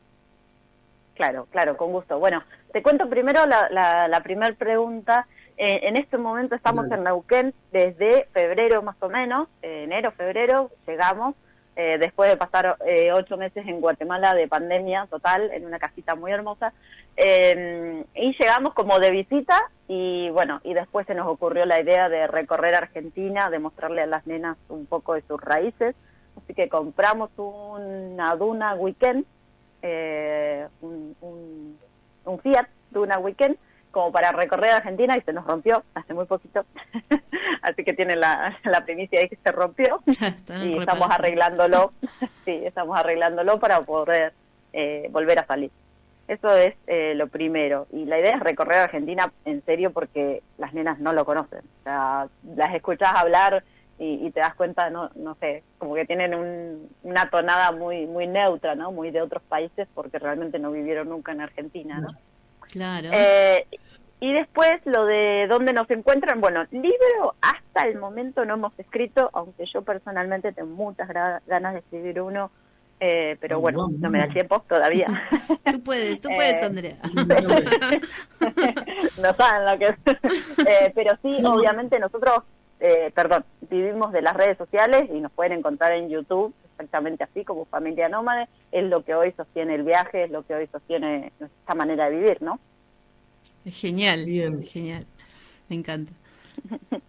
Claro, claro, con gusto. Bueno, te cuento primero la, la, la primera pregunta. Eh, en este momento estamos en Neuquén desde febrero más o menos, eh, enero, febrero, llegamos, eh, después de pasar eh, ocho meses en Guatemala de pandemia total, en una casita muy hermosa, eh, y llegamos como de visita y bueno, y después se nos ocurrió la idea de recorrer Argentina, de mostrarle a las nenas un poco de sus raíces, así que compramos una Duna Weekend, eh, un, un, un Fiat Duna Weekend, como para recorrer Argentina y se nos rompió hace muy poquito. Así que tiene la, la primicia de que se rompió y estamos arreglándolo. sí, estamos arreglándolo para poder eh, volver a salir. Eso es eh, lo primero. Y la idea es recorrer Argentina en serio porque las nenas no lo conocen. O sea, las escuchas hablar y, y te das cuenta, no, no sé, como que tienen un, una tonada muy, muy neutra, ¿no? Muy de otros países porque realmente no vivieron nunca en Argentina, ¿no? Claro. Eh, y después lo de dónde nos encuentran, bueno, libro hasta el momento no hemos escrito, aunque yo personalmente tengo muchas ganas de escribir uno, eh, pero bueno, no me da tiempo todavía. Tú puedes, tú puedes, eh, Andrea. no saben lo que es. Eh, pero sí, obviamente nosotros, eh, perdón, vivimos de las redes sociales y nos pueden encontrar en YouTube exactamente así como familia nómade, es lo que hoy sostiene el viaje, es lo que hoy sostiene nuestra manera de vivir, ¿no? Es genial, Bien. genial, me encanta.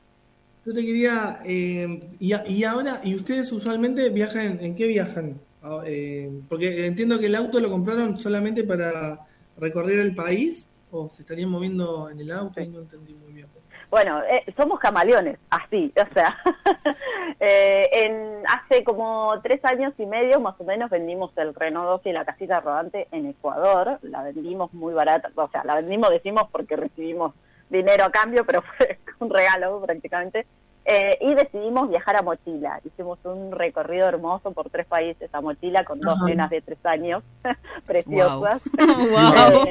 Yo te quería, eh, y, ahora, ¿y ustedes usualmente viajan, en qué viajan? Ah, eh, porque entiendo que el auto lo compraron solamente para recorrer el país, o se estarían moviendo en el auto, no entendí muy bien. Bueno, eh, somos camaleones, así, o sea, eh, en hace como tres años y medio más o menos vendimos el Renault 12 y la casita rodante en Ecuador, la vendimos muy barata, o sea, la vendimos, decimos, porque recibimos dinero a cambio, pero fue un regalo prácticamente, eh, y decidimos viajar a mochila. Hicimos un recorrido hermoso por tres países a mochila con dos nenas de tres años, preciosas. Wow.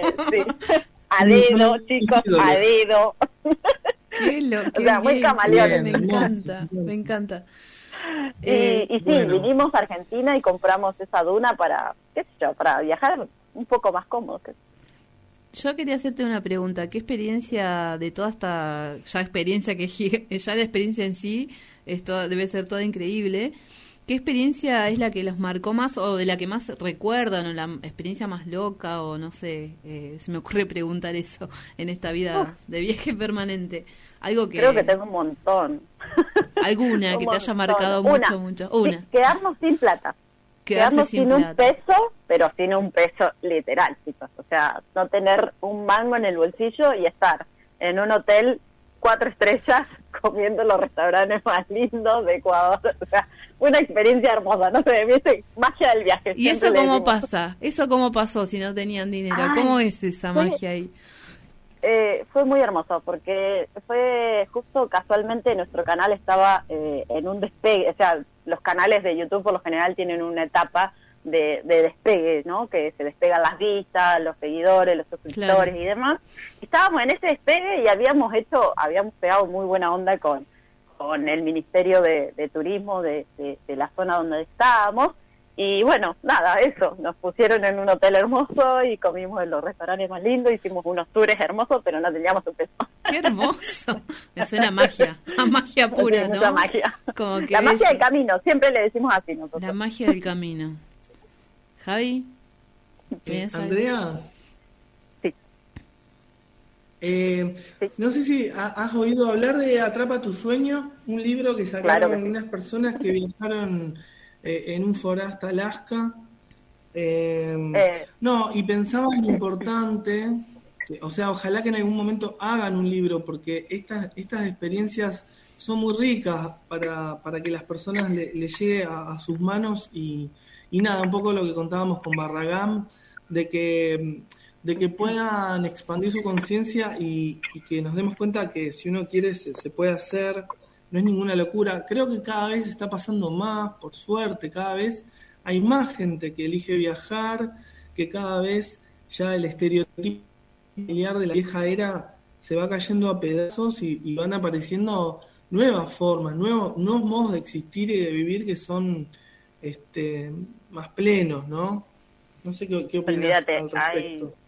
A dedo, chicos, a dedo. Qué lo, o sea, muy camaleones. Me encanta, me encanta. Eh, y, sí, vinimos a Argentina y compramos esa duna para, qué sé yo, para viajar un poco más cómodo. Yo quería hacerte una pregunta. ¿Qué experiencia de toda esta ya experiencia que ya la experiencia en sí esto debe ser toda increíble? ¿Qué experiencia es la que los marcó más o de la que más recuerdan o la experiencia más loca o no sé, eh, se me ocurre preguntar eso en esta vida de viaje permanente? Algo que Creo que tengo un montón. Alguna que te haya marcado mucho, mucho. Una. quedarnos sin plata. Quedarnos, sin, un peso, pero sin un peso literal, chicos. O sea, no tener un mango en el bolsillo y estar en un hotel cuatro estrellas comiendo los restaurantes más lindos de Ecuador. O sea, una experiencia hermosa, no sé, ¿viste? magia del viaje. ¿Y eso cómo pasa? ¿Eso cómo pasó si no tenían dinero? ¿Cómo es esa magia ahí? Eh, fue muy hermoso porque fue justo casualmente nuestro canal estaba eh, en un despegue, o sea, los canales de YouTube por lo general tienen una etapa de, despegue, ¿no? Que se despegan las vistas, los seguidores, los suscriptores y demás. estábamos en ese despegue y habíamos hecho, habíamos pegado muy buena onda con, con el Ministerio de, Turismo de, la zona donde estábamos. Y bueno, nada, eso, nos pusieron en un hotel hermoso y comimos en los restaurantes más lindos, hicimos unos tours hermosos, pero no teníamos un peso. ¡Qué hermoso! Me suena magia, a magia pura, ¿no? magia. la magia del camino, siempre le decimos así nosotros. La magia del camino. Javi. Eh, Andrea. Eh, no sé si has oído hablar de Atrapa tu sueño, un libro que sacaron unas personas que viajaron eh, en un foro hasta Alaska. no, y pensaba en lo importante, o sea, ojalá que en algún momento hagan un libro, porque estas, estas experiencias son muy ricas para, para que las personas le, llegue a, sus manos y, y nada, un poco lo que contábamos con Barragán, de que, de que puedan expandir su conciencia y, que nos demos cuenta que si uno quiere se, puede hacer, no es ninguna locura. Creo que cada vez está pasando más, por suerte, cada vez hay más gente que elige viajar, que cada vez ya el estereotipo familiar de la vieja era se va cayendo a pedazos y, van apareciendo nuevas formas, nuevos, nuevos modos de existir y de vivir que son este, más plenos, ¿no? No sé qué, qué opinas al respecto. Hay,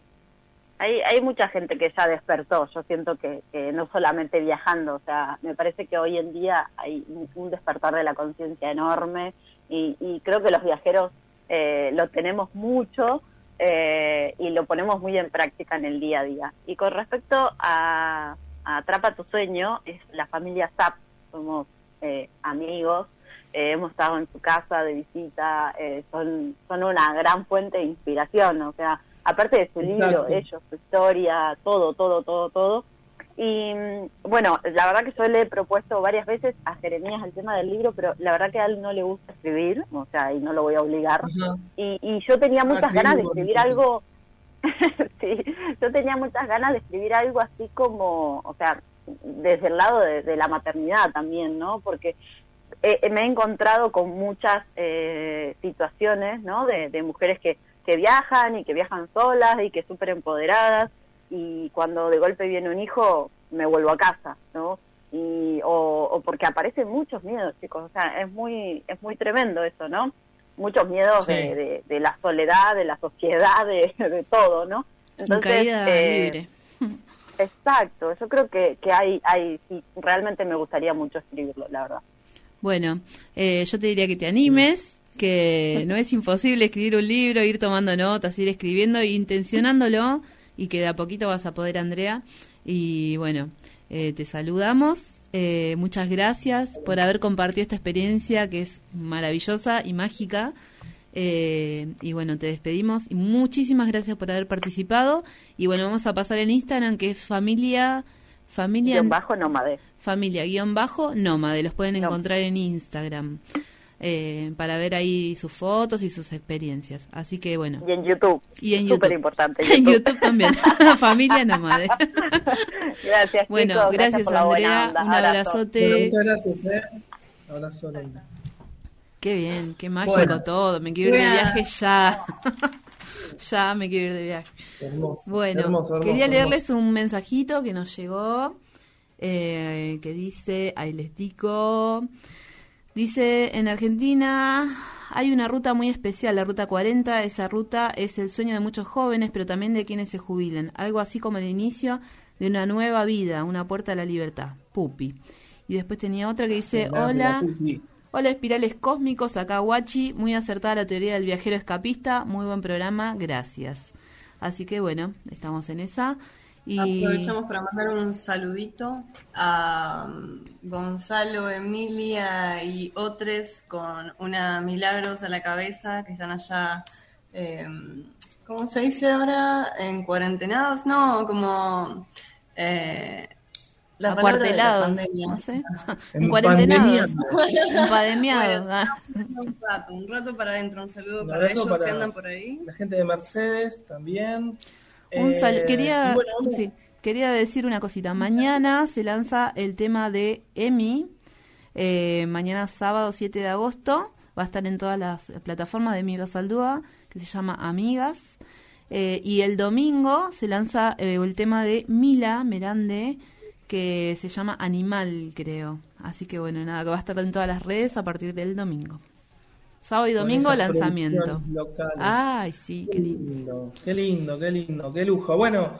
hay, mucha gente que ya despertó, yo siento que, no solamente viajando, o sea, me parece que hoy en día hay un, despertar de la conciencia enorme y, creo que los viajeros eh, lo tenemos mucho eh, y lo ponemos muy en práctica en el día a día. Y con respecto a, Atrapa tu sueño, es la familia SAP, somos eh, amigos, eh, hemos estado en su casa de visita, eh, son, son una gran fuente de inspiración, o sea, aparte de su libro, ellos, su historia, todo, todo, todo, todo. Y mm, bueno, la verdad que yo le he propuesto varias veces a Jeremías el tema del libro, pero la verdad que a él no le gusta escribir, o sea, y no lo voy a obligar. y, y, yo tenía ah, muchas ganas de escribir algo, sí, yo tenía muchas ganas de escribir algo así como, o sea, desde el lado de, de la maternidad también, ¿no? Porque eh, me he encontrado con muchas eh, situaciones, ¿no? De, mujeres que, que viajan y que viajan solas y que súper empoderadas y cuando de golpe viene un hijo me vuelvo a casa, ¿no? Y, o, porque aparecen muchos miedos, chicos, o sea, es muy, es muy tremendo eso, ¿no? Muchos miedos de, de, la soledad, de la sociedad, de, de todo, ¿no? Entonces, caída eh, libre. Exacto, yo creo que, que hay, hay, sí, realmente me gustaría mucho escribirlo, la verdad. Bueno, eh, yo te diría que te animes, que no es imposible escribir un libro, ir tomando notas, ir escribiendo, intencionándolo y que de a poquito vas a poder, Andrea. Y bueno, eh, te saludamos Eh, muchas gracias por haber compartido esta experiencia que es maravillosa y mágica. Eh, y bueno, te despedimos y muchísimas gracias por haber participado. Y bueno, vamos a pasar en Instagram que es familia... Familia... Guión bajo nómade. Familia guion bajo nómade. Los pueden encontrar en Instagram. Eh, para ver ahí sus fotos y sus experiencias. Así que bueno. Y en YouTube. Y en Súper importante. En YouTube también. Familia Nómade. gracias. Bueno, gracias, Andrea. Un abrazote. muchas gracias. ¿eh? Abrazo, Qué bien, qué mágico todo. Me quiero ir de viaje ya. ya me quiero ir de viaje. Hermoso, bueno, quería leerles un mensajito que nos llegó. Eh, que dice, ahí les digo, Dice, en Argentina hay una ruta muy especial, la Ruta 40. Esa ruta es el sueño de muchos jóvenes, pero también de quienes se jubilan. Algo así como el inicio de una nueva vida, una puerta a la libertad. Pupi. Y después tenía otra que dice, hola, hola espirales cósmicos, acá Guachi, muy acertada la teoría del viajero escapista, muy buen programa, gracias. Así que bueno, estamos en esa. Aprovechamos para mandar un saludito a um, Gonzalo, Emilia y otros con una Milagros a la cabeza que están allá, eh, ¿cómo se dice ahora? En cuarentenados, no, como... Eh, acuartelados, no sé, en cuarentenados, empandemiados. Ah. un rato, un rato para adentro, un saludo para ellos si andan por ahí. La gente de Mercedes también. Un eh, quería, quería decir una cosita. Mañana se lanza el tema de EMI. Eh, mañana sábado 7 de agosto. Va a estar en todas las plataformas de Mi Basaldúa, que se llama Amigas. Eh, y el domingo se lanza el tema de Mila Merande, que se llama Animal, creo. Así que bueno, nada, que va a estar en todas las redes a partir del domingo. Sábado y domingo lanzamiento. Ay, sí, qué lindo. Qué lindo, qué lindo, qué lujo. Bueno,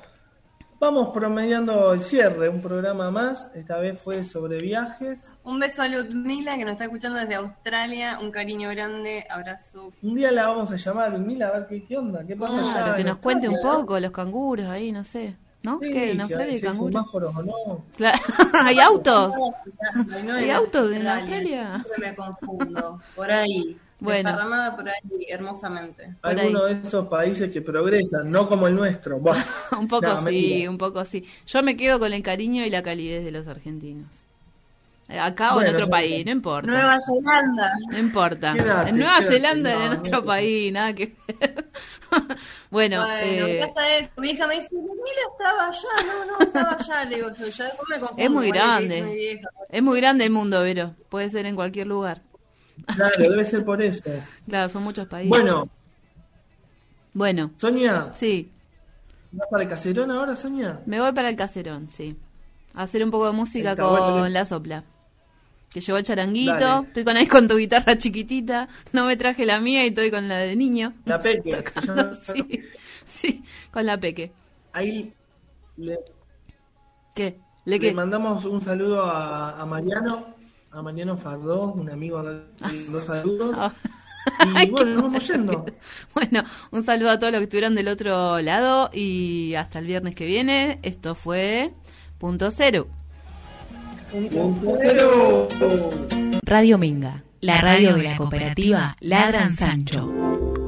vamos promediando el cierre, un programa más. Esta vez fue sobre viajes. Un beso a Ludmila que nos está escuchando desde Australia. Un cariño grande, abrazo. Un día la vamos a llamar Ludmila a ver qué, onda, qué pasa claro, que nos cuente un poco los canguros ahí, no sé. ¿No? ¿Qué? ¿En Australia hay canguros? o no? ¿Hay autos? ¿Hay autos en Australia? Siempre me confundo. Por ahí. Bueno. por ahí hermosamente. Algunos de esos países que progresan, no como el nuestro. un poco sí, un poco sí. Yo me quedo con el cariño y la calidez de los argentinos. Acá o en otro país, no importa. Nueva Zelanda. No importa. en Nueva Zelanda, en otro país, nada que ver. bueno, bueno eh... pasa es, mi hija me dice, Mila estaba allá, no, no, estaba allá, le digo yo, ya me confundo. Es muy grande, es muy grande el mundo, Vero, puede ser en cualquier lugar. Claro, debe ser por eso. Claro, son muchos países. Bueno. Bueno. Sonia. Sí. ¿Vas para el caserón ahora, Sonia? Me voy para el caserón, sí. A hacer un poco de música con la sopla. Que llevó el charanguito. Estoy con ahí con tu guitarra chiquitita. No me traje la mía y estoy con la de niño. La peque. sí, sí, con la peque. Ahí le... ¿Qué? ¿Le, le mandamos un saludo a, a Mariano a Mariano Fardó, un amigo, dos saludos. Ah. Y bueno, nos vamos yendo. Bueno, un saludo a todos los que estuvieron del otro lado y hasta el viernes que viene. Esto fue Punto Cero. Punto Cero. Radio Minga, la radio de la cooperativa Ladran Sancho.